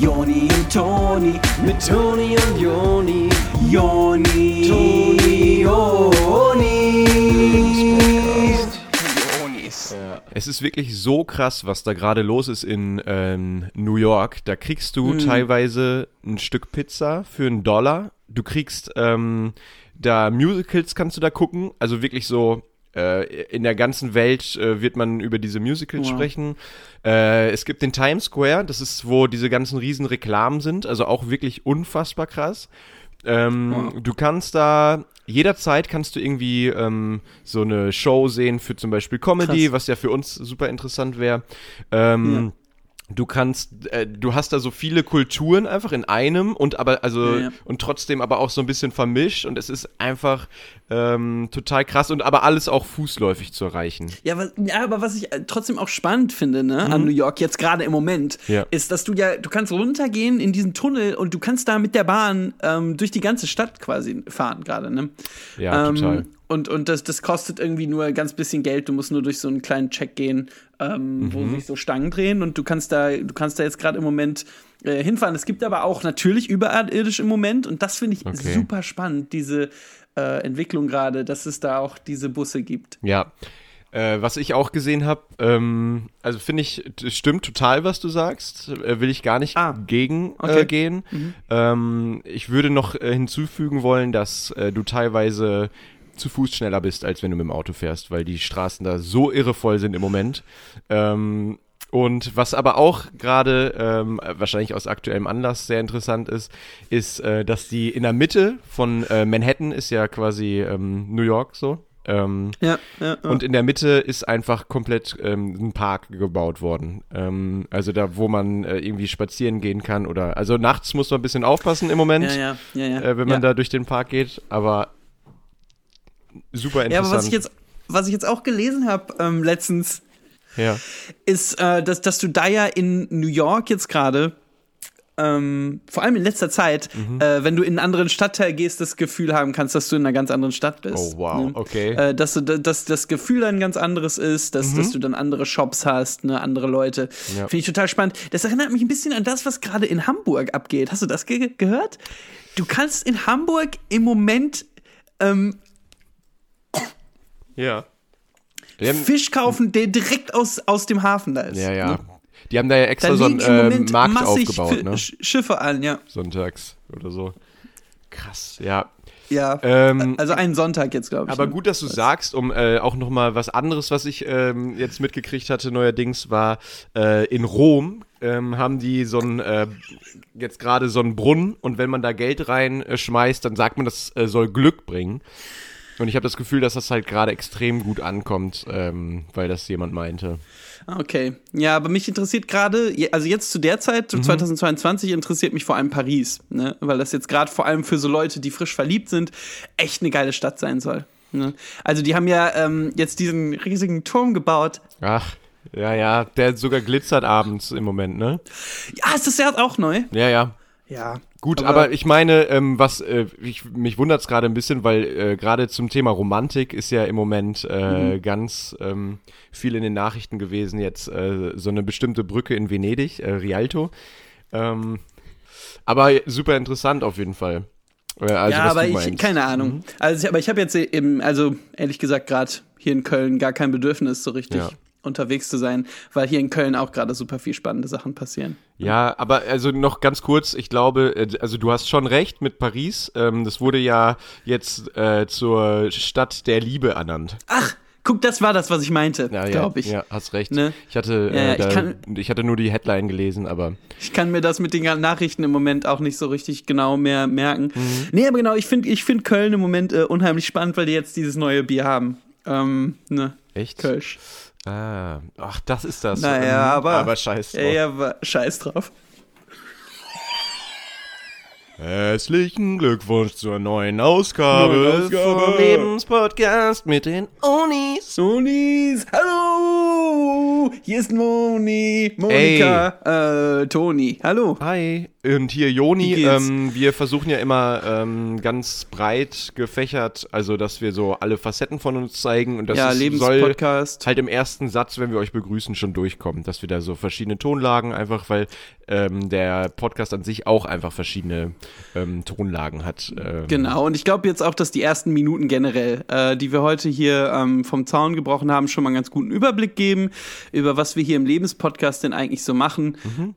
Joni und Toni, mit Toni und Joni, Joni, Toni, Joni. Es ist wirklich so krass, was da gerade los ist in ähm, New York. Da kriegst du teilweise ein Stück Pizza für einen Dollar. Du kriegst ähm, da Musicals kannst du da gucken. Also wirklich so in der ganzen Welt äh, wird man über diese Musicals Wow. sprechen. Äh, es gibt den Times Square, das ist, wo diese ganzen riesen Reklamen sind. Also auch wirklich unfassbar krass. Ähm, Du kannst da jederzeit kannst du irgendwie ähm, so eine Show sehen für zum Beispiel Comedy, Krass. was ja für uns super interessant wäre. Ähm, Du kannst, äh, du hast da so viele Kulturen einfach in einem und aber also Ja, ja. und trotzdem aber auch so ein bisschen vermischt und es ist einfach ähm, total krass und aber alles auch fußläufig zu erreichen. Ja, was, ja, aber was ich äh, trotzdem auch spannend finde, ne, an New York, jetzt gerade im Moment, Mhm. Ist, dass du ja, du kannst runtergehen in diesen Tunnel und du kannst da mit der Bahn ähm, durch die ganze Stadt quasi fahren gerade, ne? Ja, ähm, total. Und, und das, das kostet irgendwie nur ganz bisschen Geld. Du musst nur durch so einen kleinen Check gehen, ähm, wo Mhm. sich so Stangen drehen und du kannst da, du kannst da jetzt gerade im Moment äh, hinfahren. Es gibt aber auch natürlich überirdisch im Moment und das finde ich Okay. super spannend, diese äh, Entwicklung gerade, dass es da auch diese Busse gibt. Ja. Äh, was ich auch gesehen habe, ähm, also finde ich, stimmt total, was du sagst. Äh, will ich gar nicht Ah, gegen okay. äh, gehen. Ähm, ich würde noch äh, hinzufügen wollen, dass äh, du teilweise zu Fuß schneller bist, als wenn du mit dem Auto fährst, weil die Straßen da so irrevoll sind im Moment. Ähm, und was aber auch gerade ähm, wahrscheinlich aus aktuellem Anlass sehr interessant ist, ist, äh, dass die in der Mitte von äh, Manhattan ist ja quasi ähm, New York so. Ähm, Ja, ja, ja. und in der Mitte ist einfach komplett ähm, ein Park gebaut worden. Ähm, also da, wo man äh, irgendwie spazieren gehen kann oder also nachts muss man ein bisschen aufpassen im Moment, Ja, ja, ja, ja. Äh, wenn man da durch den Park geht. Aber super Ja, interessant. aber was ich jetzt, was ich jetzt auch gelesen habe ähm, letztens, ja. ist, äh, dass, dass du da ja in New York jetzt gerade, ähm, vor allem in letzter Zeit, Mhm. äh, wenn du in einen anderen Stadtteil gehst, das Gefühl haben kannst, dass du in einer ganz anderen Stadt bist. Oh, wow, okay. Mhm. Äh, dass, du, dass das Gefühl dann ganz anderes ist, dass, dass du dann andere Shops hast, ne, andere Leute. Ja. Finde ich total spannend. Das erinnert mich ein bisschen an das, was gerade in Hamburg abgeht. Hast du das ge gehört? Du kannst in Hamburg im Moment ähm, Ja. Die haben, Fisch kaufen, der direkt aus, aus dem Hafen da ist. ja, ja. Ne? Die haben da ja Da extra so einen äh, Markt massig aufgebaut, ne? Sch- Schiffe an, ja. Sonntags oder so. Krass, ja. Ja. Ähm, also einen Sonntag jetzt, glaube ich. Aber ne? gut, dass du sagst, um äh, auch noch mal was anderes, was ich ähm, jetzt mitgekriegt hatte neuerdings, war äh, in Rom ähm, haben die so ein äh, jetzt gerade so einen Brunnen und wenn man da Geld reinschmeißt, äh, schmeißt, dann sagt man, das äh, soll Glück bringen. Und ich habe das Gefühl, dass das halt gerade extrem gut ankommt, ähm, weil das jemand meinte. Ah, Okay. Ja, aber mich interessiert gerade, also jetzt zu der Zeit, Mhm. 2022, interessiert mich vor allem Paris, ne? Weil das jetzt gerade vor allem für so Leute, die frisch verliebt sind, echt eine geile Stadt sein soll. Ne? Also die haben ja ähm, jetzt diesen riesigen Turm gebaut. Ach, ja, ja, der sogar glitzert abends im Moment, ne? Ja, ist das ja auch neu? Ja, ja. Ja. Gut, aber, ich meine, ähm, was äh, ich, mich wundert es gerade ein bisschen, weil äh, gerade zum Thema Romantik ist ja im Moment äh, ganz ähm, viel in den Nachrichten gewesen. Jetzt äh, so eine bestimmte Brücke in Venedig, äh, Rialto. Ähm, aber super interessant auf jeden Fall. Äh, also, ja, aber ich. Mhm. keine Ahnung. Also, ich- aber ich habe jetzt eben, also ehrlich gesagt, gerade hier in Köln gar kein Bedürfnis, so richtig Ja. Unterwegs zu sein, weil hier in Köln auch gerade super viel spannende Sachen passieren. Ja, aber also noch ganz kurz, ich glaube, äh, also du hast schon recht mit Paris. Ähm, das wurde ja jetzt äh, zur Stadt der Liebe ernannt. Ach, guck, das war das, was ich meinte, Ja, ja, glaube ich. Ja, hast recht. Ne? Ich hatte, Ja, äh, ich da, kann- ich hatte nur die Headline gelesen, aber Ich kann mir das mit den Nachrichten im Moment auch nicht so richtig genau mehr merken. Mhm. Nee, aber genau, ich finde ich find Köln im Moment äh, unheimlich spannend, weil die jetzt dieses neue Bier haben. Ähm, ne, echt? Kölsch. Ah, ach, das ist das. Naja, Ähm, aber. Aber scheiß drauf. Ja, aber scheiß drauf. Herzlichen Glückwunsch zur neuen Ausgabe, Ausgabe. vom Lebenspodcast mit den Unis. Sonis, hallo! Hier ist Moni, Monika, äh, Toni, hallo. Hi. Und hier Joni, ähm, wir versuchen ja immer ähm, ganz breit gefächert, also dass wir so alle Facetten von uns zeigen und das ja, ist, soll halt im ersten Satz, wenn wir euch begrüßen, schon durchkommen, dass wir da so verschiedene Tonlagen einfach, weil ähm, der Podcast an sich auch einfach verschiedene ähm, Tonlagen hat. Ähm, Genau, und ich glaube jetzt auch, dass die ersten Minuten generell, äh, die wir heute hier ähm, vom Zaun gebrochen haben, schon mal einen ganz guten Überblick geben, über was wir hier im Lebenspodcast denn eigentlich so machen. Mhm.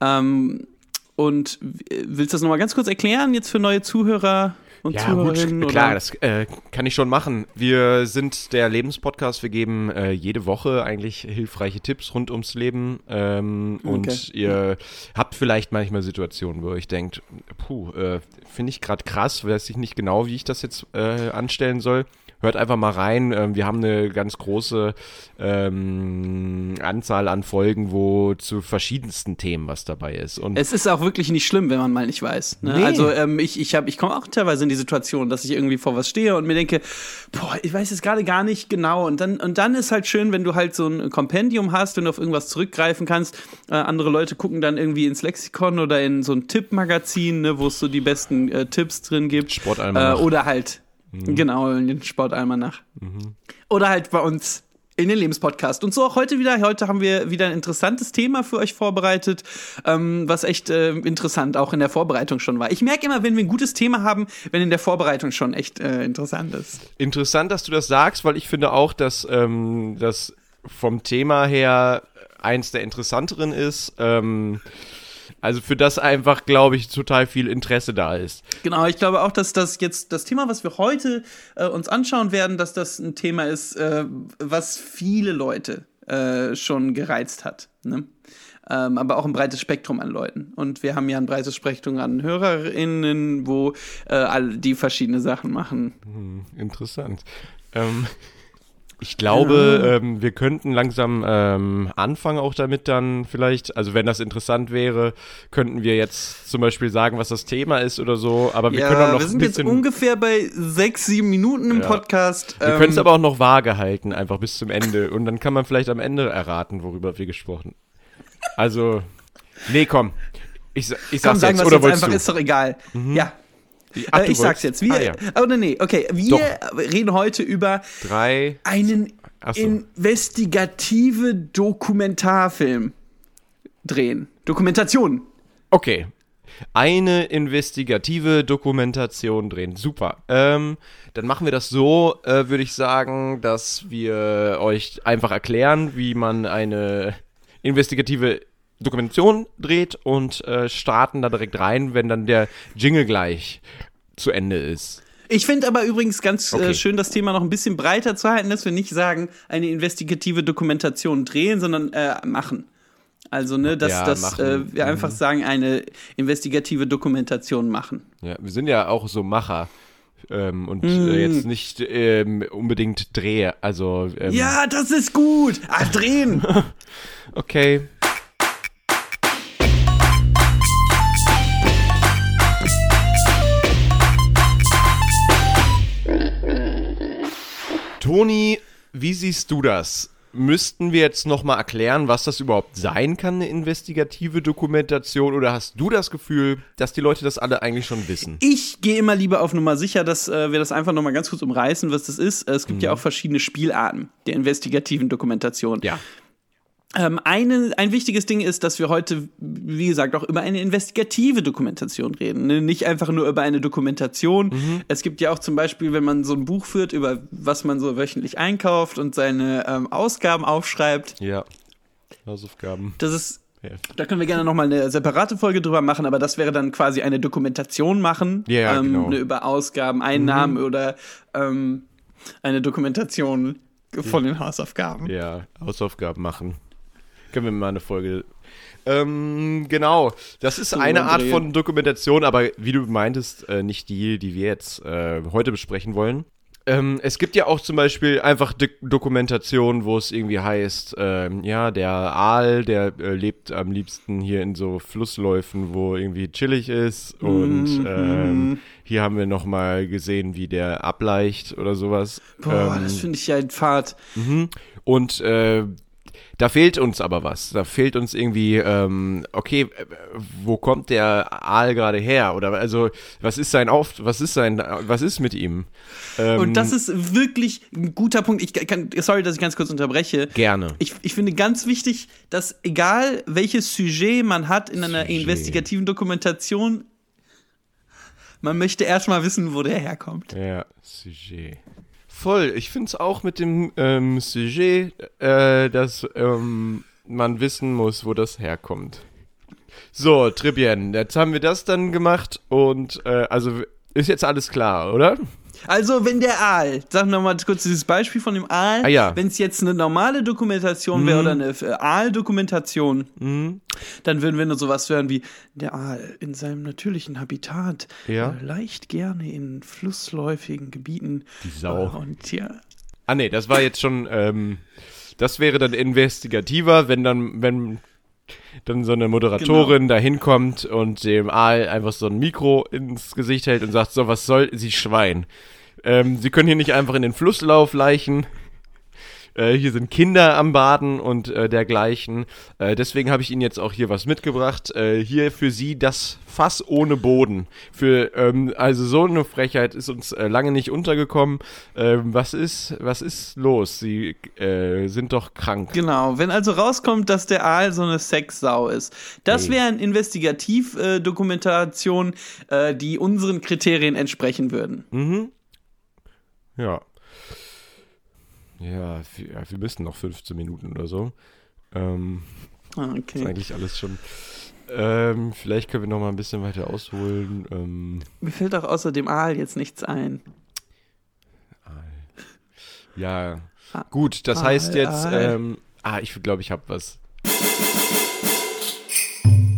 Und willst du das nochmal ganz kurz erklären, jetzt für neue Zuhörer und Ja, gut, Zuhörerinnen? klar, oder? das äh, kann ich schon machen. Wir sind der Lebenspodcast. Wir geben äh, jede Woche eigentlich hilfreiche Tipps rund ums Leben. Ähm, Und Okay. ihr habt vielleicht manchmal Situationen, wo ihr euch denkt, puh, äh, finde ich gerade krass, weiß ich nicht genau, wie ich das jetzt äh, anstellen soll. Hört einfach mal rein. Ähm, wir haben eine ganz große ähm, Anzahl an Folgen, wo zu verschiedensten Themen was dabei ist. Und Es ist auch wirklich nicht schlimm, wenn man mal nicht weiß. Ne? Nee. Also ähm, ich, ich, hab- ich komme auch teilweise in die Situation, dass ich irgendwie vor was stehe und mir denke, boah, ich weiß jetzt gerade gar nicht genau. Und dann, und dann ist halt schön, wenn du halt so ein Kompendium hast, wenn du auf irgendwas zurückgreifen kannst. Äh, andere Leute gucken dann irgendwie ins Lexikon oder in so ein Tippmagazin, ne, wo es so die besten äh, Tipps drin gibt. Sportalmanach. Äh, oder halt, genau, in den Sportalmanach. Oder halt bei uns in den Lebenspodcast. Und so auch heute wieder. Heute haben wir wieder ein interessantes Thema für euch vorbereitet, ähm, was echt äh, interessant auch in der Vorbereitung schon war. Ich merke immer, wenn wir ein gutes Thema haben, wenn in der Vorbereitung schon echt äh, interessant ist. Interessant, dass du das sagst, weil ich finde auch, dass ähm, das vom Thema her eins der interessanteren ist. Ähm, also für das einfach, glaube ich, total viel Interesse da ist. Genau, ich glaube auch, dass das jetzt das Thema, was wir heute äh, uns anschauen werden, dass das ein Thema ist, äh, was viele Leute äh, schon gereizt hat. Ne? Ähm, aber auch ein breites Spektrum an Leuten. Und wir haben ja ein breites Spektrum an HörerInnen, wo äh, all die verschiedene Sachen machen. Interessant. Ähm, ich glaube, ähm, wir könnten langsam ähm, anfangen auch damit dann vielleicht, also wenn das interessant wäre, könnten wir jetzt zum Beispiel sagen, was das Thema ist oder so, aber wir können auch noch wir sind ein jetzt bisschen, ungefähr bei sechs, sieben Minuten im Ja. Podcast. wir Ähm, können es aber auch noch vage halten, einfach bis zum Ende und dann kann man vielleicht am Ende erraten, worüber wir gesprochen Also, nee, komm. Ich, ich Komm, sag's sagen jetzt, oder jetzt einfach, du? ist doch egal. Ja. Ach, äh, ich sag's jetzt. Wir, Ah, ja. Oh, nee, nee, okay. Wir reden heute über Drei. einen so. investigative Dokumentarfilm drehen. Dokumentation. Okay. Eine investigative Dokumentation drehen. Super. Ähm, dann machen wir das so, äh, würde ich sagen, dass wir euch einfach erklären, wie man eine investigative Dokumentation dreht und äh, starten da direkt rein, wenn dann der Jingle gleich zu Ende ist. Ich finde aber übrigens ganz Okay. äh, schön, das Thema noch ein bisschen breiter zu halten, dass wir nicht sagen, eine investigative Dokumentation drehen, sondern äh, machen. Also, ne, dass, Ja, dass äh, wir einfach sagen, eine investigative Dokumentation machen. Ja, wir sind ja auch so Macher. Ähm, und Mm. äh, jetzt nicht ähm, unbedingt Dreh, also ähm, Ja, das ist gut. Ach, drehen. Okay. Toni, wie siehst du das? Müssten wir jetzt nochmal erklären, was das überhaupt sein kann, eine investigative Dokumentation? Oder hast du das Gefühl, dass die Leute das alle eigentlich schon wissen? Ich gehe immer lieber auf Nummer sicher, dass äh, wir das einfach noch mal ganz kurz umreißen, was das ist. Äh, Es gibt ja auch verschiedene Spielarten der investigativen Dokumentation. Ja. Ähm, eine, ein wichtiges Ding ist, dass wir heute, wie gesagt, auch über eine investigative Dokumentation reden. Ne? Nicht einfach nur über eine Dokumentation. Es gibt ja auch zum Beispiel, wenn man so ein Buch führt, über was man so wöchentlich einkauft und seine ähm, Ausgaben aufschreibt. Ja. Hausaufgaben. Das ist Ja. da können wir gerne noch mal eine separate Folge drüber machen, aber das wäre dann quasi eine Dokumentation machen Ja, ähm, genau. ne, über Ausgaben, Einnahmen oder ähm, eine Dokumentation von den Hausaufgaben. Ja, Hausaufgaben machen. Können wir mal eine Folge. Ähm, genau. Das ist eine Art von Dokumentation, aber wie du meintest, äh, nicht die, die wir jetzt äh, heute besprechen wollen. Ähm, es gibt ja auch zum Beispiel einfach Dik Dokumentationen, wo es irgendwie heißt, ähm, ja, der Aal, der äh, lebt am liebsten hier in so Flussläufen, wo irgendwie chillig ist. Und ähm, hier haben wir noch mal gesehen, wie der ableicht oder sowas. Boah, ähm, das finde ich ja ein Fahrt. Mhm. Und äh, da fehlt uns aber was. Da fehlt uns irgendwie, ähm, okay, äh, wo kommt der Aal gerade her? Oder also, was ist sein Auf, was ist sein, was ist mit ihm? Ähm, Und das ist wirklich ein guter Punkt. Ich kann, sorry, dass ich ganz kurz unterbreche. Gerne. Ich, ich finde ganz wichtig, dass egal welches Sujet man hat in einer Sujet. investigativen Dokumentation, man möchte erstmal wissen, wo der herkommt. Ja, Sujet. Voll, ich finde es auch mit dem ähm, Sujet, äh, dass ähm, man wissen muss, wo das herkommt. So, Tribien, jetzt haben wir das dann gemacht und äh, also ist jetzt alles klar, oder? Also, wenn der Aal, sag noch mal kurz dieses Beispiel von dem Aal, Ah, ja. wenn es jetzt eine normale Dokumentation wäre oder eine äh, Aal-Dokumentation, Mhm. dann würden wir nur sowas hören wie der Aal in seinem natürlichen Habitat Ja. äh, leicht gerne in flussläufigen Gebieten. Die Sau. Äh, Und ja, Ah nee, das war jetzt schon, ähm, das wäre dann investigativer, wenn dann, wenn dann so eine Moderatorin da hinkommt und dem Aal einfach so ein Mikro ins Gesicht hält und sagt, so, was soll Sie Schwein? Ähm, Sie können hier nicht einfach in den Flusslauf leichen. Äh, hier sind Kinder am Baden und äh, dergleichen. Äh, deswegen habe ich Ihnen jetzt auch hier was mitgebracht. Äh, hier für Sie das Fass ohne Boden. Für ähm, also so eine Frechheit ist uns äh, lange nicht untergekommen. Ähm, was ist was ist los? Sie äh, sind doch krank. genau. Wenn also rauskommt, dass der Aal so eine Sexsau ist, das wäre eine Investigativ-Dokumentation, die unseren Kriterien entsprechen würden. Mhm. Ja. Ja, wir, müssen noch 15 Minuten oder so. Ähm, Ah, ist okay. eigentlich alles schon. Ähm, vielleicht können wir noch mal ein bisschen weiter ausholen. Ähm, Mir fällt auch außer dem Aal jetzt nichts ein. ja, Ah, gut, das ah, heißt jetzt, ähm, ah, ich glaube, ich habe was.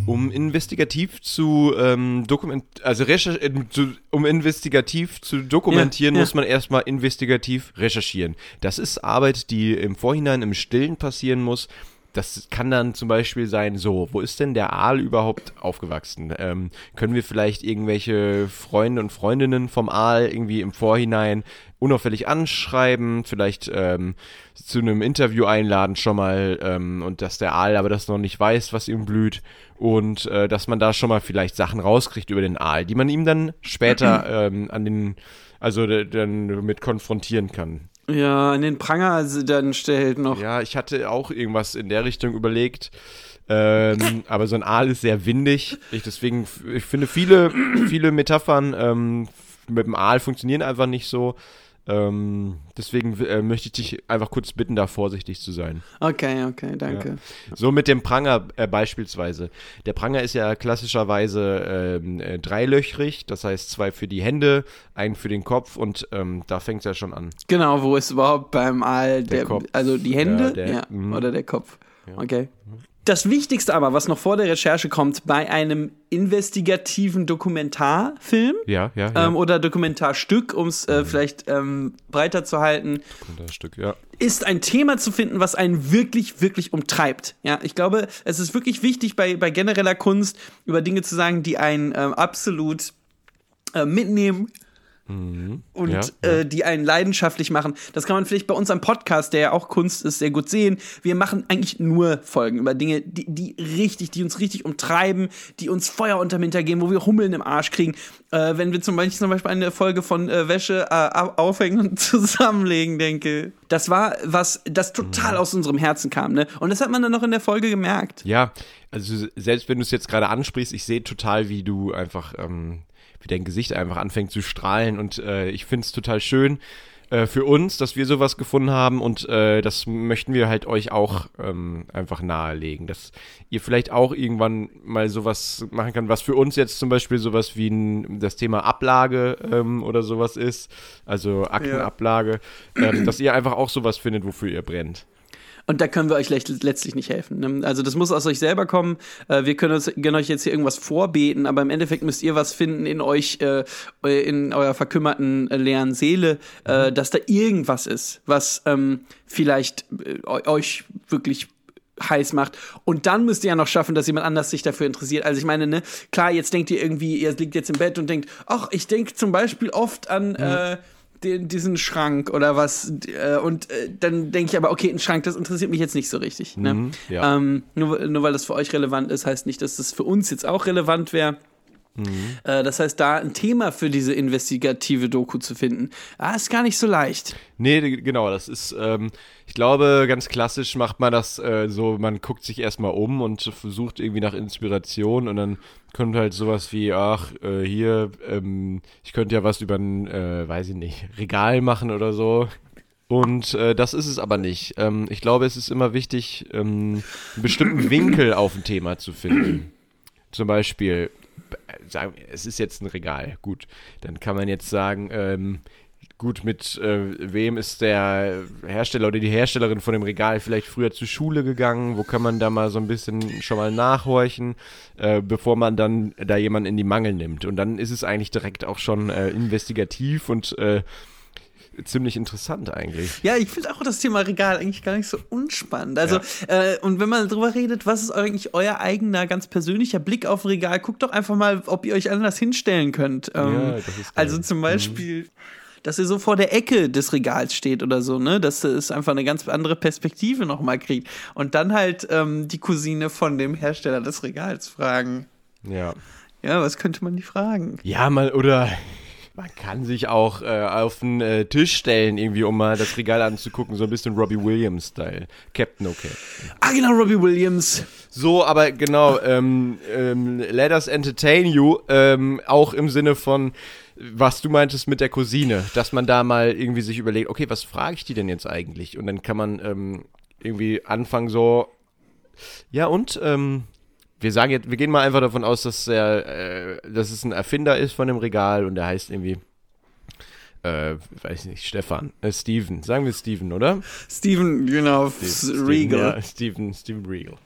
Um investigativ zu ähm, dokument, also recher äh, zu, um investigativ zu dokumentieren, Ja, ja. muss man erstmal investigativ recherchieren. Das ist Arbeit, die im Vorhinein im Stillen passieren muss. Das kann dann zum Beispiel sein, so, wo ist denn der Aal überhaupt aufgewachsen? Ähm, können wir vielleicht irgendwelche Freunde und Freundinnen vom Aal irgendwie im Vorhinein unauffällig anschreiben, vielleicht ähm, zu einem Interview einladen schon mal ähm, und dass der Aal aber das noch nicht weiß, was ihm blüht und äh, dass man da schon mal vielleicht Sachen rauskriegt über den Aal, die man ihm dann später ähm, an den, also dann mit konfrontieren kann. Ja, an den Pranger also dann stellt noch. Ja, ich hatte auch irgendwas in der Richtung überlegt. Ähm, aber so ein Aal ist sehr windig. Ich deswegen, ich finde viele, viele Metaphern ähm, mit dem Aal funktionieren einfach nicht so. Ähm, deswegen äh, möchte ich dich einfach kurz bitten, da vorsichtig zu sein. Okay, okay, danke. So mit dem Pranger äh, beispielsweise. Der Pranger ist ja klassischerweise ähm, äh, dreilöchrig, das heißt zwei für die Hände, einen für den Kopf und ähm, da fängt es ja schon an. Genau, wo ist überhaupt beim Aal der, Kopf. also die Hände Ja, der- ja, mhm. oder der Kopf. Okay. Das Wichtigste aber, was noch vor der Recherche kommt, bei einem investigativen Dokumentarfilm Ja, ja, ja. ähm, oder Dokumentarstück, um es äh, vielleicht ähm, breiter zu halten, ist ein Thema zu finden, was einen wirklich, wirklich umtreibt. Ja, ich glaube, es ist wirklich wichtig bei, bei genereller Kunst über Dinge zu sagen, die einen ähm, absolut äh, mitnehmen und Ja, Äh, die einen leidenschaftlich machen. Das kann man vielleicht bei unserem Podcast, der ja auch Kunst ist, sehr gut sehen. Wir machen eigentlich nur Folgen über Dinge, die, die richtig, die uns richtig umtreiben, die uns Feuer unterm Hintern geben, wo wir Hummeln im Arsch kriegen. Äh, wenn wir zum Beispiel, zum Beispiel eine Folge von äh, Wäsche äh, au- aufhängen und zusammenlegen denke. Das war was, das total aus unserem Herzen kam, ne? Und das hat man dann noch in der Folge gemerkt. Ja, also selbst wenn du es jetzt gerade ansprichst, ich sehe total, wie du einfach, ähm, wie dein Gesicht einfach anfängt zu strahlen und äh, ich finde es total schön äh, für uns, dass wir sowas gefunden haben und äh, das möchten wir halt euch auch ähm, einfach nahelegen, dass ihr vielleicht auch irgendwann mal sowas machen kann, was für uns jetzt zum Beispiel sowas wie ein, das Thema Ablage ähm, oder sowas ist, also Aktenablage, ähm, dass ihr einfach auch sowas findet, wofür ihr brennt. Und da können wir euch letztlich nicht helfen. ne? Also das muss aus euch selber kommen. Äh, Wir können, uns, können euch jetzt hier irgendwas vorbeten, aber im Endeffekt müsst ihr was finden in euch, äh, in eurer verkümmerten äh, leeren Seele, äh, dass da irgendwas ist, was ähm, vielleicht äh, eu- euch wirklich heiß macht. Und dann müsst ihr ja noch schaffen, dass jemand anders sich dafür interessiert. Also ich meine, ne, klar, jetzt denkt ihr irgendwie, ihr liegt jetzt im Bett und denkt, ach, ich denke zum Beispiel oft an äh, den, diesen Schrank oder was. Äh, und äh, dann denke ich aber, okay, ein Schrank, das interessiert mich jetzt nicht so richtig. Ne? Mhm, ja. ähm, nur, nur weil das für euch relevant ist, heißt nicht, dass das für uns jetzt auch relevant wäre. Äh, das heißt, da ein Thema für diese investigative Doku zu finden, ah, ist gar nicht so leicht. Nee, genau, das ist, ähm, ich glaube, ganz klassisch macht man das äh, so, man guckt sich erstmal um und versucht irgendwie nach Inspiration und dann kommt halt sowas wie, ach, äh, hier, ähm, ich könnte ja was über ein, äh, weiß ich nicht, Regal machen oder so. Und äh, das ist es aber nicht. Ähm, ich glaube, es ist immer wichtig, ähm, einen bestimmten Winkel auf ein Thema zu finden. Zum Beispiel, sagen es ist jetzt ein Regal. Gut, dann kann man jetzt sagen, ähm, gut, mit äh, wem ist der Hersteller oder die Herstellerin von dem Regal vielleicht früher zur Schule gegangen? Wo kann man da mal so ein bisschen schon mal nachhorchen, äh, bevor man dann da jemanden in die Mangel nimmt? Und dann ist es eigentlich direkt auch schon äh, investigativ und äh, ziemlich interessant eigentlich. Ja, ich finde auch das Thema Regal eigentlich gar nicht so unspannend. Also, äh, und wenn man drüber redet, was ist eigentlich euer eigener, ganz persönlicher Blick auf ein Regal? Guckt doch einfach mal, ob ihr euch anders hinstellen könnt. Ähm, Ja, das ist geil. also zum Beispiel. Dass ihr so vor der Ecke des Regals steht oder so, ne? Dass es einfach eine ganz andere Perspektive nochmal kriegt. Und dann halt ähm, die Cousine von dem Hersteller des Regals fragen. Ja. Ja, was könnte man die fragen? Ja, mal, oder man kann sich auch äh, auf den äh, Tisch stellen, irgendwie, um mal das Regal anzugucken, so ein bisschen Robbie Williams-Style. Captain Okay. Ah, genau, Robbie Williams. So, aber genau, ähm, ähm, let us entertain you, ähm, auch im Sinne von, was du meintest mit der Cousine, dass man da mal irgendwie sich überlegt, okay, was frage ich die denn jetzt eigentlich? Und dann kann man ähm, irgendwie anfangen so, ja und, ähm, wir sagen jetzt, wir gehen mal einfach davon aus, dass er, äh, dass es ein Erfinder ist von dem Regal und der heißt irgendwie, äh, weiß nicht, Stefan, äh, Steven, sagen wir Steven, oder? Steven, genau, Steven, Regal. Ja, Steven, Steven Regal.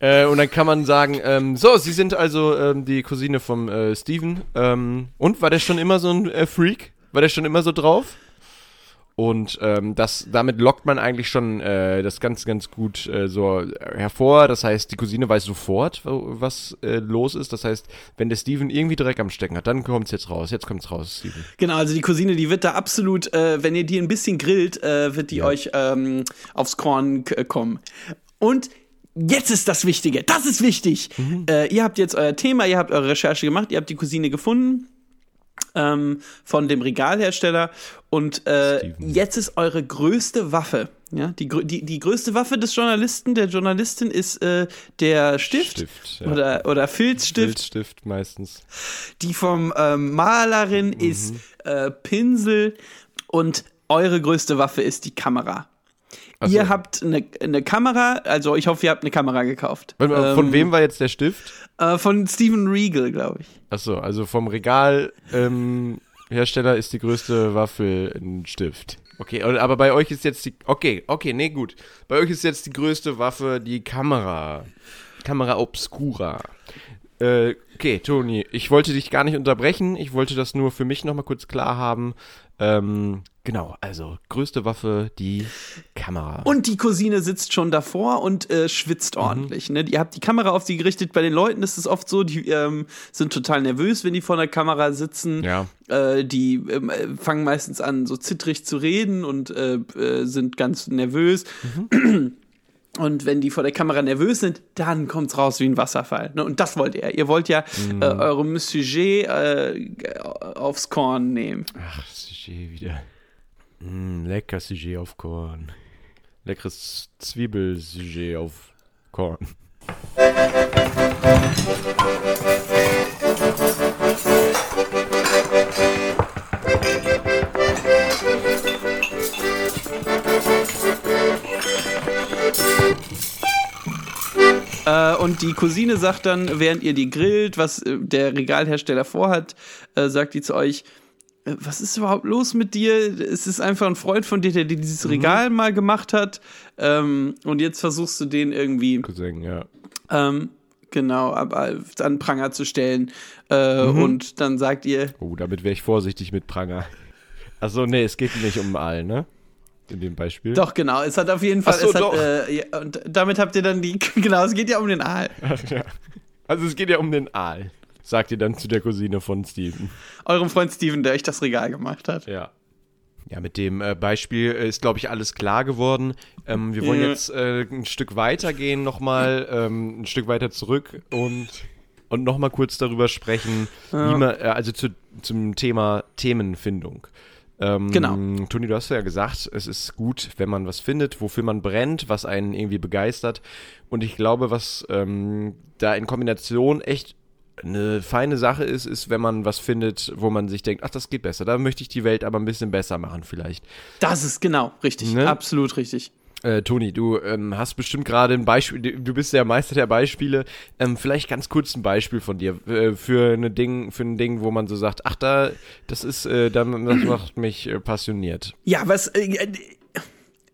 Äh, und dann kann man sagen, ähm, so, Sie sind also ähm, die Cousine vom äh, Steven. Ähm, und war der schon immer so ein äh, Freak? War der schon immer so drauf? Und ähm, das, damit lockt man eigentlich schon äh, das ganz, ganz gut äh, so hervor. Das heißt, die Cousine weiß sofort, was äh, los ist. Das heißt, wenn der Steven irgendwie Dreck am Stecken hat, dann kommt's jetzt raus. Jetzt kommt's raus, Steven. Genau, also die Cousine, die wird da absolut, äh, wenn ihr die ein bisschen grillt, äh, wird die euch ähm, aufs Korn k- kommen. Und jetzt ist das Wichtige, das ist wichtig. Äh, ihr habt jetzt euer Thema, ihr habt eure Recherche gemacht, ihr habt die Cousine gefunden ähm, von dem Regalhersteller und äh, jetzt ist eure größte Waffe. Ja, die, die, die größte Waffe des Journalisten, der Journalistin ist äh, der Stift, Stift, ja. oder, oder Filzstift. Bildstift meistens. Die vom ähm, Malerin ist äh, Pinsel und eure größte Waffe ist die Kamera. Ach so. Ihr habt eine, eine Kamera, also ich hoffe, ihr habt eine Kamera gekauft. Von Ähm, wem war jetzt der Stift? Äh, von Steven Regal, glaube ich. Achso, also vom Regal ähm, ist die größte Waffe ein Stift. Okay, aber bei euch ist jetzt die. Okay, okay, nee, gut. Bei euch ist jetzt die größte Waffe die Kamera. Kamera Obscura. Äh, okay, Toni, ich wollte dich gar nicht unterbrechen. Ich wollte das nur für mich nochmal kurz klar haben. Ähm, genau, also größte Waffe, die Kamera. Und die Cousine sitzt schon davor und äh, schwitzt ordentlich. Ne? Ihr habt die Kamera auf sie gerichtet. Bei den Leuten ist es oft so, die ähm, sind total nervös, wenn die vor der Kamera sitzen. Ja. Äh, die ähm, äh, fangen meistens an, so zittrig zu reden und äh, äh, sind ganz nervös. Und wenn die vor der Kamera nervös sind, dann kommt's raus wie ein Wasserfall. Ne? Und das wollt ihr. Ihr wollt ja äh, eurem Sujet äh, aufs Korn nehmen. Ach, Sujet wieder. Mm, lecker Sujet auf Korn. Leckeres Zwiebelsujet auf Korn. Äh, und die Cousine sagt dann, während ihr die grillt, was äh, der Regalhersteller vorhat, äh, sagt die zu euch, was ist überhaupt los mit dir? Es ist einfach ein Freund von dir, der dir dieses Regal mal gemacht hat. Ähm, und jetzt versuchst du den irgendwie, Cousin, ja. ähm, genau, aber an Pranger zu stellen. Äh, Und dann sagt ihr, Oh, damit wäre ich vorsichtig mit Pranger. Achso, nee, es geht nicht um Aal, ne? In dem Beispiel. doch, genau, es hat auf jeden Fall, Ach so, hat, äh, ja, und damit habt ihr dann die, genau, es geht ja um den Aal. ja. Also es geht ja um den Aal. Sagt ihr dann zu der Cousine von Steven. Eurem Freund Steven, der euch das Regal gemacht hat. Ja. Ja, mit dem äh, Beispiel ist, glaube ich, alles klar geworden. Ähm, wir wollen Ja. jetzt äh, ein Stück weiter gehen, nochmal ähm, ein Stück weiter zurück und, und nochmal kurz darüber sprechen, wie man, äh, also zu, zum Thema Themenfindung. Ähm, Genau. Toni, du hast ja gesagt, es ist gut, wenn man was findet, wofür man brennt, was einen irgendwie begeistert. Und ich glaube, was ähm, da in Kombination echt eine feine Sache ist, ist, wenn man was findet, wo man sich denkt, ach, das geht besser. Da möchte ich die Welt aber ein bisschen besser machen vielleicht. Das ist genau richtig. Ne? Absolut richtig. Äh, Toni, du ähm, hast bestimmt gerade ein Beispiel, du bist der Meister der Beispiele. Ähm, vielleicht ganz kurz ein Beispiel von dir äh, für, eine Ding, für ein Ding, wo man so sagt, ach, da, das ist, äh, da- das macht mich äh, passioniert. Ja, was.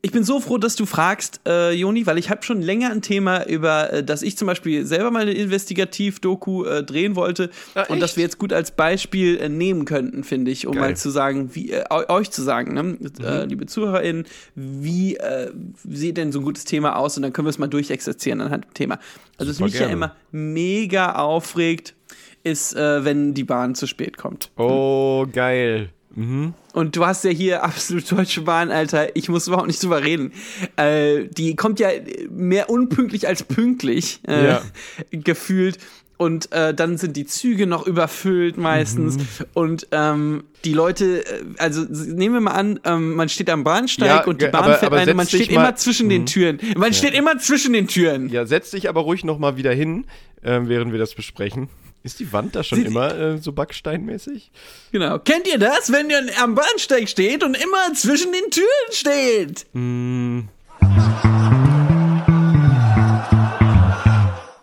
Ich bin so froh, dass du fragst, äh, Joni, weil ich habe schon länger ein Thema über, äh, dass ich zum Beispiel selber mal eine Investigativ-Doku äh, drehen wollte Ah, und das wir jetzt gut als Beispiel äh, nehmen könnten, finde ich, um Geil. Mhm. mal zu sagen, wie äh, eu- euch zu sagen, ne? äh, liebe ZuhörerInnen, wie äh, sieht denn so ein gutes Thema aus und dann können wir es mal durchexerzieren anhand dem Thema. Also, was Super mich ja gerne. immer mega aufregt, ist, äh, wenn die Bahn zu spät kommt. Oh, geil. Und du hast ja hier absolut Deutsche Bahn, Alter. Ich muss überhaupt nicht drüber reden. Äh, die kommt ja mehr unpünktlich als pünktlich äh, Ja. gefühlt. Und äh, dann sind die Züge noch überfüllt meistens. Mhm. Und ähm, die Leute, äh, also nehmen wir mal an, ähm, man steht am Bahnsteig Ja, und die Bahn aber- fährt aber eine, man steht Mhm. immer zwischen den Türen. Man steht immer zwischen den Türen. Ja, setz dich aber ruhig nochmal wieder hin, ähm, während wir das besprechen. Ist die Wand da schon Sie- immer äh, so backsteinmäßig? Genau. Kennt ihr das, wenn ihr am Bahnsteig steht und immer zwischen den Türen steht?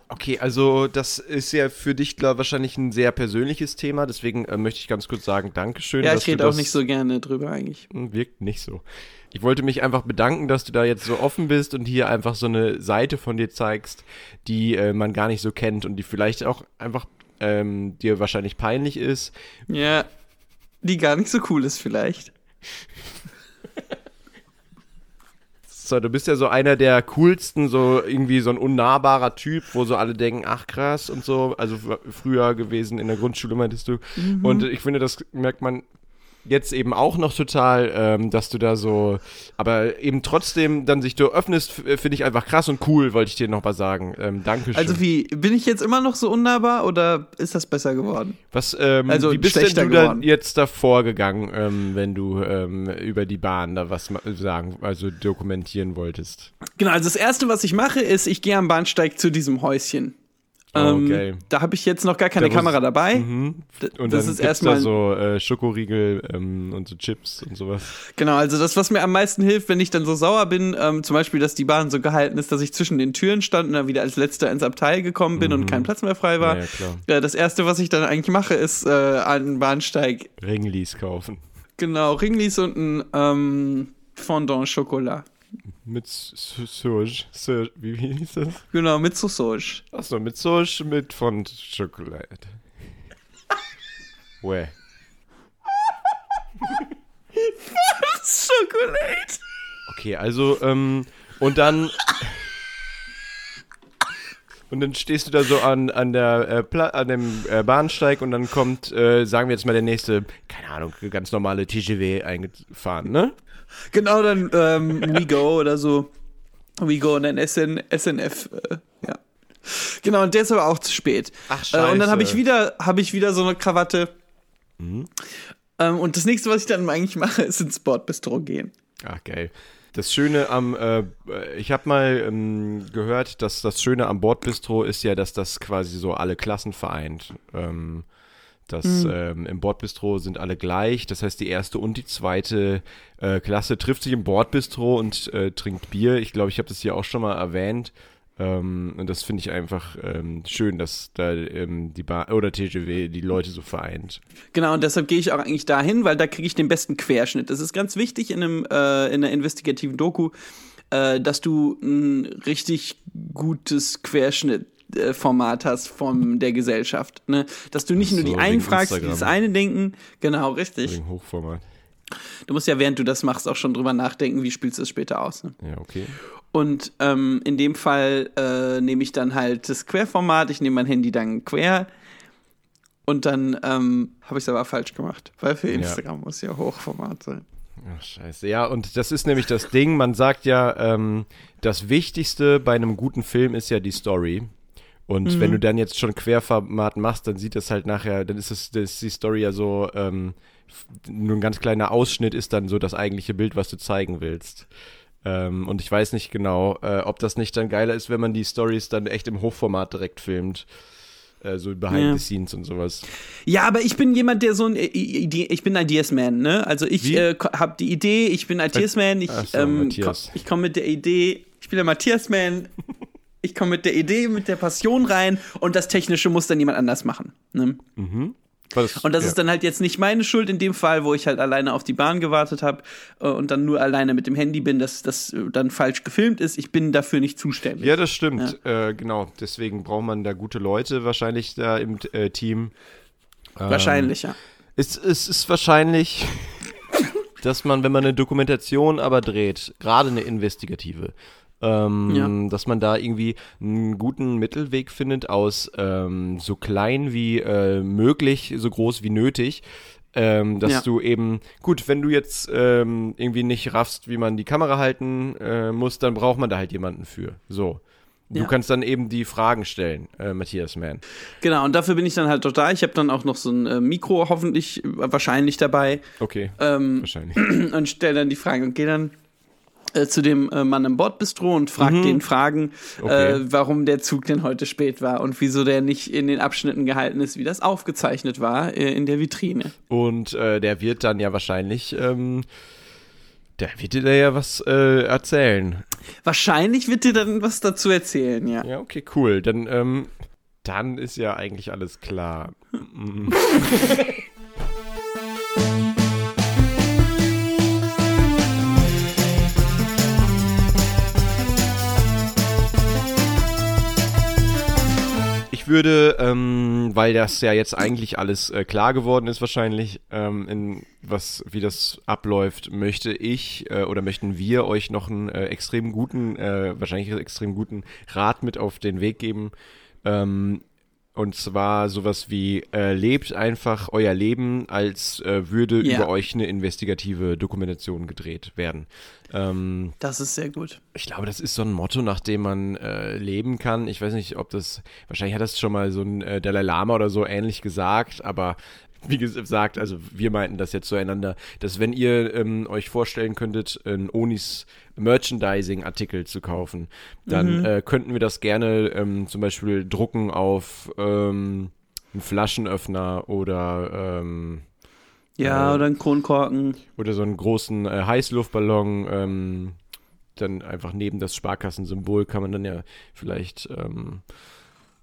Okay, also das ist ja für dich glaub, wahrscheinlich ein sehr persönliches Thema, deswegen äh, möchte ich ganz kurz sagen, Dankeschön. Ja, ich rede auch nicht so gerne drüber eigentlich. Hm, Wirkt nicht so. Ich wollte mich einfach bedanken, dass du da jetzt so offen bist und hier einfach so eine Seite von dir zeigst, die äh, man gar nicht so kennt und die vielleicht auch einfach ähm, dir wahrscheinlich peinlich ist. Ja, die gar nicht so cool ist vielleicht. So, du bist ja so einer der coolsten, so irgendwie so ein unnahbarer Typ, wo so alle denken, ach krass und so. Also früher gewesen in der Grundschule meintest du. Und ich finde, das merkt man jetzt eben auch noch total, ähm, dass du da so, aber eben trotzdem dann sich du öffnest, finde ich einfach krass und cool, wollte ich dir noch mal sagen. Ähm, Dankeschön. Also wie, bin ich jetzt immer noch so unnahbar oder ist das besser geworden? Was, ähm, also wie bist denn du da jetzt davor gegangen, ähm, wenn du ähm, über die Bahn da was sagen, also dokumentieren wolltest? Genau, also das Erste, was ich mache, ist, ich gehe am Bahnsteig zu diesem Häuschen. Ähm, Okay. Da habe ich jetzt noch gar keine Da Kamera dabei. Mhm. Und das dann ist erstmal da so äh, Schokoriegel ähm, und so Chips und sowas. Genau, also das, was mir am meisten hilft, wenn ich dann so sauer bin, ähm, zum Beispiel, dass die Bahn so gehalten ist, dass ich zwischen den Türen stand und dann wieder als letzter ins Abteil gekommen bin und kein Platz mehr frei war. Mhm. Ja, ja, das erste, was ich dann eigentlich mache, ist äh, an den Bahnsteig Ringlis kaufen. genau Ringlis und ein ähm, Fondant Chocolat. Mit. Sauge. Wie wie hieß das? Genau, mit Sausage. Achso, mit Sauge mit von Schokolade. Weh. Schokolade. Okay, also, ähm, und dann. Und dann stehst du da so an, an, der, äh, an dem äh, Bahnsteig und dann kommt, äh, sagen wir jetzt mal, der nächste, keine Ahnung, ganz normale TGW eingefahren, ne? Genau, dann ähm, WeGo oder so. WeGo und dann SN, SNF. Äh, ja. Genau, und der ist aber auch zu spät. Ach, Äh, und dann habe ich scheiße. wieder, habe ich wieder so eine Krawatte. Ähm, und das nächste, was ich dann eigentlich mache, ist ins Sportbistro gehen. Ach, geil. Das Schöne am, äh, ich habe mal ähm, gehört, dass das Schöne am Bordbistro ist ja, dass das quasi so alle Klassen vereint. Ähm, das ähm, im Bordbistro sind alle gleich. Das heißt, die erste und die zweite äh, Klasse trifft sich im Bordbistro und äh, trinkt Bier. Ich glaube, ich habe das hier auch schon mal erwähnt. Ähm, und das finde ich einfach ähm, schön, dass da ähm, die Bar oder TGW die Leute so vereint. Genau, und deshalb gehe ich auch eigentlich dahin, weil da kriege ich den besten Querschnitt. Das ist ganz wichtig in, einem, äh, in einer investigativen Doku, äh, dass du ein richtig gutes Querschnittformat hast von der Gesellschaft. Ne? Dass du nicht Ach nur die so, einen fragst, die das Instagram. eine denken. Genau, richtig. Wegen Hochformat. Du musst ja, während du das machst, auch schon drüber nachdenken, wie spielst du es später aus. Ne? Ja, okay. Und ähm, in dem Fall äh, nehme ich dann halt das Querformat, ich nehme mein Handy dann quer und dann ähm, habe ich es aber falsch gemacht, weil für Instagram muss ja Hochformat sein. Ach, scheiße. Ja, und das ist nämlich das Ding. Man sagt ja, ähm, das Wichtigste bei einem guten Film ist ja die Story. Und Mhm. wenn du dann jetzt schon Querformat machst, dann sieht das halt nachher, dann ist, es, das ist die Story ja so, ähm, nur ein ganz kleiner Ausschnitt ist dann so das eigentliche Bild, was du zeigen willst. Ähm, und ich weiß nicht genau, äh, ob das nicht dann geiler ist, wenn man die Stories dann echt im Hochformat direkt filmt. Äh, so behind Ja. the scenes und sowas. Ja, aber ich bin jemand, der so ein äh, Idee, ich bin Ideas-Man, ne? Also ich äh, habe die Idee, ich bin Ideas-Man, ich, so, ähm, komm, ich komme mit der Idee, ich bin der Matthias-Man, ich komme mit der Idee, mit der Passion rein und das Technische muss dann jemand anders machen. Ne? War das- Und das ja. ist dann halt jetzt nicht meine Schuld in dem Fall, wo ich halt alleine auf die Bahn gewartet habe äh, und dann nur alleine mit dem Handy bin, dass das äh, dann falsch gefilmt ist. Ich bin dafür nicht zuständig. Ja, das stimmt. Äh, genau. Deswegen braucht man da gute Leute wahrscheinlich da im äh, Team. Ähm, Wahrscheinlich, ja. Es, es ist wahrscheinlich, dass man, wenn man eine Dokumentation aber dreht, gerade eine investigative, ähm, Ja. dass man da irgendwie einen guten Mittelweg findet aus ähm, so klein wie äh, möglich, so groß wie nötig. Ähm, dass Ja. du eben, gut, wenn du jetzt ähm, irgendwie nicht raffst, wie man die Kamera halten äh, muss, dann braucht man da halt jemanden für. So. Du Ja. kannst dann eben die Fragen stellen, äh, Matthias Mann. Genau, und dafür bin ich dann halt doch da. Ich habe dann auch noch so ein äh, Mikro hoffentlich, äh, wahrscheinlich dabei. Okay, Ähm, wahrscheinlich. und stelle dann die Frage und gehe dann äh, zu dem äh, Mann im Bordbistro und frage den Fragen, Mhm. Okay. äh, warum der Zug denn heute spät war und wieso der nicht in den Abschnitten gehalten ist, wie das aufgezeichnet war äh, in der Vitrine. Und äh, der wird dann ja wahrscheinlich, ähm, der wird dir da ja was äh, erzählen. Wahrscheinlich wird dir dann was dazu erzählen, ja. Ja, okay, cool. Dann, ähm, dann ist ja eigentlich alles klar. Ich würde, ähm, weil das ja jetzt eigentlich alles äh, klar geworden ist, wahrscheinlich, ähm, in was, wie das abläuft, möchte ich äh, oder möchten wir euch noch einen äh, extrem guten, äh, wahrscheinlich extrem guten Rat mit auf den Weg geben. Ähm, und zwar sowas wie, äh, lebt einfach euer Leben, als äh, würde Ja. über euch eine investigative Dokumentation gedreht werden. Ähm, Das ist sehr gut. ich glaube, das ist so ein Motto, nach dem man äh, leben kann. Ich weiß nicht, ob das, wahrscheinlich hat das schon mal so ein äh, Dalai Lama oder so ähnlich gesagt, aber wie gesagt, also wir meinten das jetzt zueinander, dass wenn ihr ähm, euch vorstellen könntet, einen Onis Merchandising-Artikel zu kaufen, dann äh, könnten wir das gerne ähm, zum Beispiel drucken auf ähm, einen Flaschenöffner oder ähm, Ja, Äh, oder ein Kronkorken. oder so einen großen äh, Heißluftballon, ähm, dann einfach neben das Sparkassensymbol kann man dann ja vielleicht ähm,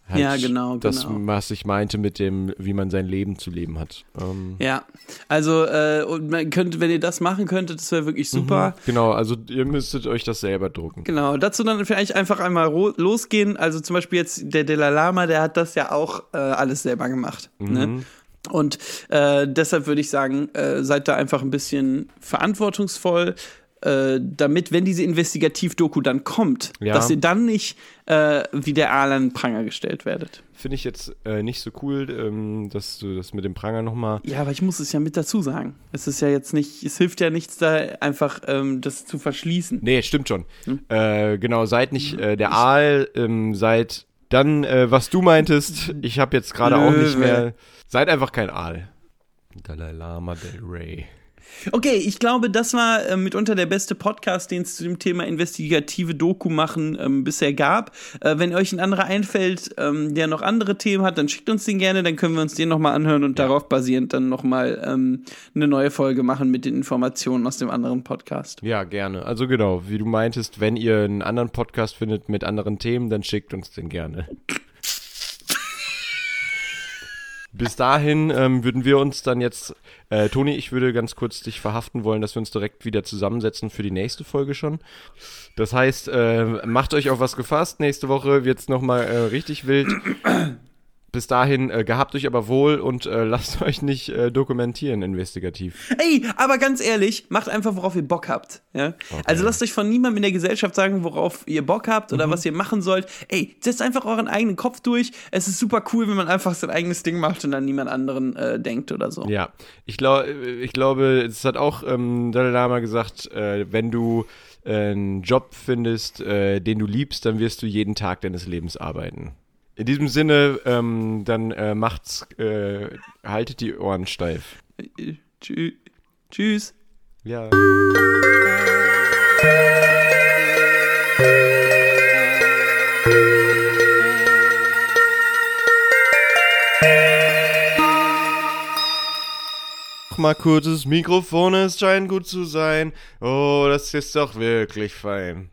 halt Ja, genau, das, genau. was ich meinte mit dem, wie man sein Leben zu leben hat. Ähm, Ja, also äh, und man könnte, wenn ihr das machen könntet, das wäre wirklich super. Genau, also ihr müsstet euch das selber drucken. Genau, dazu dann vielleicht einfach einmal losgehen. Also zum Beispiel jetzt der Dalai Lama, der hat das ja auch äh, alles selber gemacht. Ne? Und äh, deshalb würde ich sagen, äh, seid da einfach ein bisschen verantwortungsvoll, äh, damit, wenn diese Investigativ-Doku dann kommt, Ja. dass ihr dann nicht äh, wie der Aal an den Pranger gestellt werdet. Finde ich jetzt äh, nicht so cool, ähm, dass du das mit dem Pranger nochmal. Ja, aber ich muss es ja mit dazu sagen. Es ist ja jetzt nicht, es hilft ja nichts da, einfach ähm, das zu verschließen. Nee, stimmt schon. Hm? Äh, genau, seid nicht äh, der Aal, ähm, seid dann, was du meintest, ich habe jetzt gerade auch nicht mehr. Seid einfach kein Aal. Dalai Lama Del Rey. Okay, ich glaube, das war äh, mitunter der beste Podcast, den es zu dem Thema investigative Doku machen ähm, bisher gab. Äh, wenn euch ein anderer einfällt, ähm, der noch andere Themen hat, dann schickt uns den gerne, dann können wir uns den nochmal anhören und darauf basierend dann nochmal ähm, eine neue Folge machen mit den Informationen aus dem anderen Podcast. Ja, gerne. Also genau, wie du meintest, wenn ihr einen anderen Podcast findet mit anderen Themen, dann schickt uns den gerne. Bis dahin ähm, würden wir uns dann jetzt, äh, Toni, ich würde ganz kurz dich verhaften wollen, dass wir uns direkt wieder zusammensetzen für die nächste Folge schon. Das heißt, äh, macht euch auf was gefasst. Nächste Woche wird's noch mal äh, richtig wild. Bis dahin äh, gehabt euch aber wohl und äh, lasst euch nicht äh, dokumentieren investigativ. Ey, aber ganz ehrlich, macht einfach, worauf ihr Bock habt. Ja? Also lasst euch von niemandem in der Gesellschaft sagen, worauf ihr Bock habt oder was ihr machen sollt. Ey, setzt einfach euren eigenen Kopf durch. Es ist super cool, wenn man einfach sein eigenes Ding macht und an niemand anderen äh, denkt oder so. Ja, ich, glaub, ich glaube, es hat auch ähm, Dalai Lama gesagt, äh, wenn du äh, einen Job findest, den du liebst, dann wirst du jeden Tag deines Lebens arbeiten. In diesem Sinne, ähm, dann äh, macht's, äh, haltet die Ohren steif. Tschü tschüss. Ja. Mal kurzes Mikrofon, es scheint gut zu sein. Oh, das ist doch wirklich fein.